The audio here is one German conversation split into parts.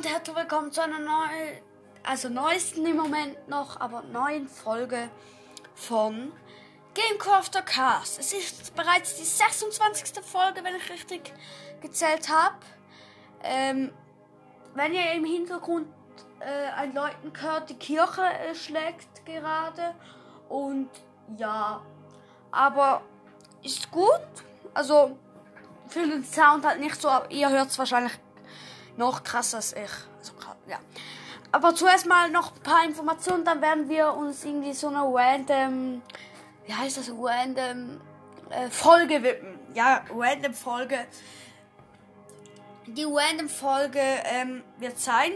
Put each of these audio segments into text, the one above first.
und herzlich willkommen zu einer neuen, also neuesten im Moment noch, aber neuen Folge von Gamecrafter Cast. Es ist bereits die 26. Folge, wenn ich richtig gezählt habe. Ähm, wenn ihr im Hintergrund äh, ein Läuten hört, die Kirche äh, schlägt gerade und ja, aber ist gut. Also für den Sound halt nicht so, aber ihr hört es wahrscheinlich noch krasser als ich. Also, ja. Aber zuerst mal noch ein paar Informationen, dann werden wir uns irgendwie so eine random, wie heißt das, random äh, Folge widmen. Ja, random Folge. Die random Folge ähm, wird sein,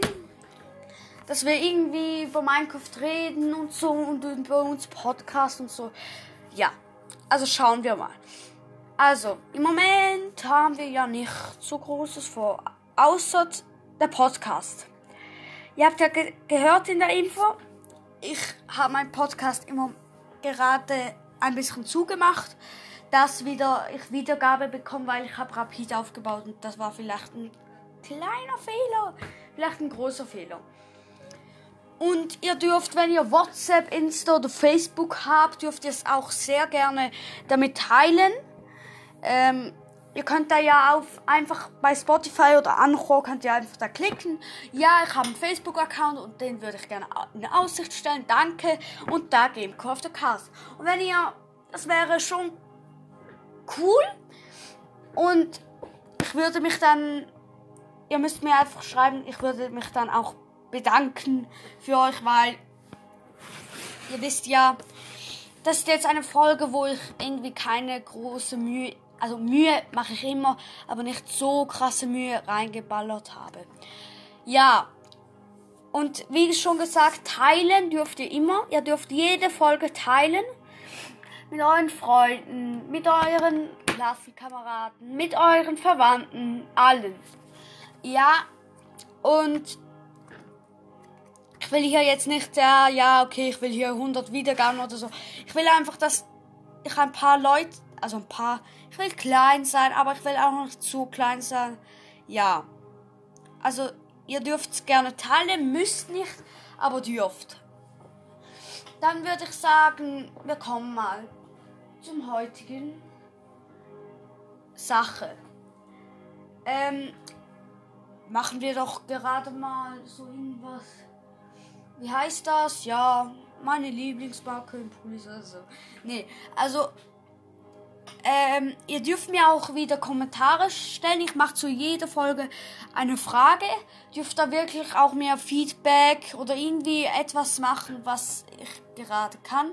dass wir irgendwie über Minecraft reden und so und über uns Podcast und so. Ja, also schauen wir mal. Also, im Moment haben wir ja nicht so Großes vor, außer der Podcast. Ihr habt ja ge gehört in der Info, ich habe meinen Podcast immer gerade ein bisschen zugemacht, dass wieder ich Wiedergabe bekomme, weil ich habe Rapid aufgebaut und das war vielleicht ein kleiner Fehler, vielleicht ein großer Fehler. Und ihr dürft, wenn ihr WhatsApp, Insta oder Facebook habt, dürft ihr es auch sehr gerne damit teilen. Ähm, ihr könnt da ja auf einfach bei Spotify oder Anchor könnt ihr einfach da klicken. Ja, ich habe einen Facebook-Account und den würde ich gerne in Aussicht stellen. Danke. Und da Gamecore of the Cast. Und wenn ihr, das wäre schon cool. Und ich würde mich dann, ihr müsst mir einfach schreiben, ich würde mich dann auch bedanken für euch, weil ihr wisst ja, das ist jetzt eine Folge, wo ich irgendwie keine große Mühe also Mühe mache ich immer, aber nicht so krasse Mühe reingeballert habe. Ja, und wie schon gesagt, teilen dürft ihr immer. Ihr dürft jede Folge teilen. Mit euren Freunden, mit euren Klassenkameraden, mit euren Verwandten, allen. Ja, und ich will hier jetzt nicht, ja, ja, okay, ich will hier 100 Wiedergaben oder so. Ich will einfach, dass ich ein paar Leute also ein paar. Ich will klein sein, aber ich will auch nicht zu klein sein. Ja. Also, ihr dürft es gerne teilen, müsst nicht, aber dürft. Dann würde ich sagen, wir kommen mal zum heutigen Sache. Ähm, machen wir doch gerade mal so irgendwas. Wie heißt das? Ja, meine Lieblingsmarke im Pullis. Also, nee, also ähm, ihr dürft mir auch wieder Kommentare stellen. Ich mache zu jeder Folge eine Frage. Dürft da wirklich auch mehr Feedback oder irgendwie etwas machen, was ich gerade kann.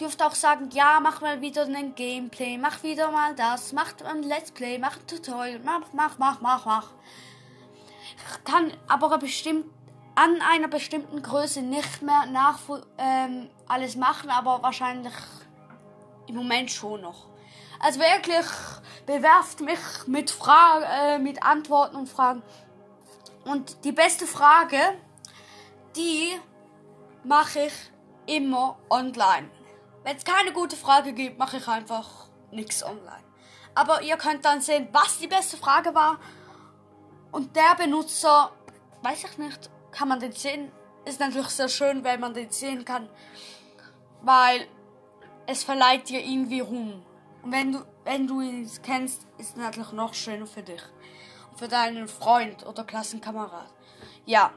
Dürft auch sagen, ja, mach mal wieder ein Gameplay, mach wieder mal das, mach ein Let's Play, mach ein Tutorial, mach, mach, mach, mach, mach. Ich kann aber bestimmt an einer bestimmten Größe nicht mehr nach ähm, alles machen, aber wahrscheinlich im Moment schon noch. Also wirklich, bewerft mich mit Fragen, äh, mit Antworten und Fragen. Und die beste Frage, die mache ich immer online. Wenn es keine gute Frage gibt, mache ich einfach nichts online. Aber ihr könnt dann sehen, was die beste Frage war. Und der Benutzer, weiß ich nicht, kann man den sehen. Ist natürlich sehr schön, wenn man den sehen kann. Weil es verleiht dir irgendwie Ruhm. Und wenn du, wenn du ihn kennst, ist es natürlich noch schöner für dich. Und für deinen Freund oder Klassenkamerad. Ja,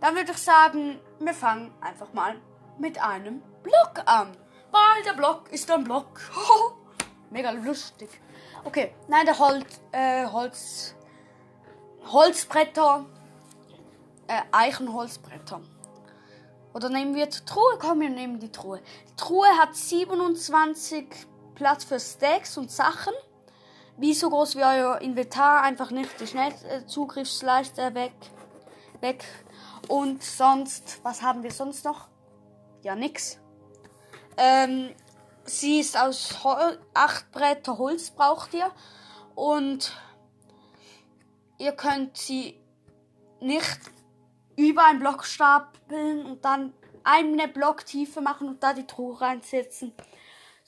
dann würde ich sagen, wir fangen einfach mal mit einem Block an. Weil der Block ist ein Block. Mega lustig. Okay, nein, der Holz, äh, Holz, Holzbretter, äh, Eichenholzbretter. Oder nehmen wir die Truhe? Komm, wir nehmen die Truhe. Die Truhe hat 27 Platz für Stacks und Sachen. Wie so groß wie euer Inventar, einfach nicht die Schnellzugriffsleiste weg. Weg. Und sonst, was haben wir sonst noch? Ja, nix. Ähm, sie ist aus Hol acht Bretter Holz braucht ihr. Und ihr könnt sie nicht über einen Block stapeln und dann eine Blocktiefe machen und da die Truhe reinsetzen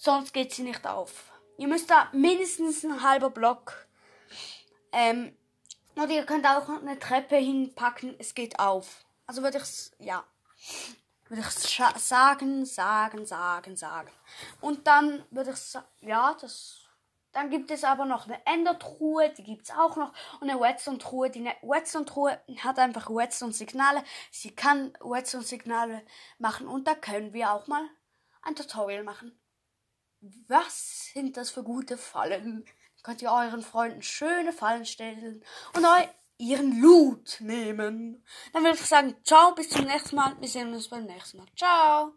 sonst geht sie nicht auf. Ihr müsst da mindestens ein halber Block. Ähm, Und ihr könnt auch eine Treppe hinpacken, es geht auf. Also würde ich ja, würde ich sagen, sagen, sagen, sagen. Und dann würde ich ja, das dann gibt es aber noch eine Endertruhe, die gibt es auch noch. Und eine Redstone-Truhe. Die Redstone-Truhe hat einfach Redstone-Signale. Sie kann Redstone-Signale machen. Und da können wir auch mal ein Tutorial machen. Was sind das für gute Fallen? Könnt ihr euren Freunden schöne Fallen stellen und eu ihren Loot nehmen. Dann würde ich sagen, ciao, bis zum nächsten Mal. Wir sehen uns beim nächsten Mal. Ciao.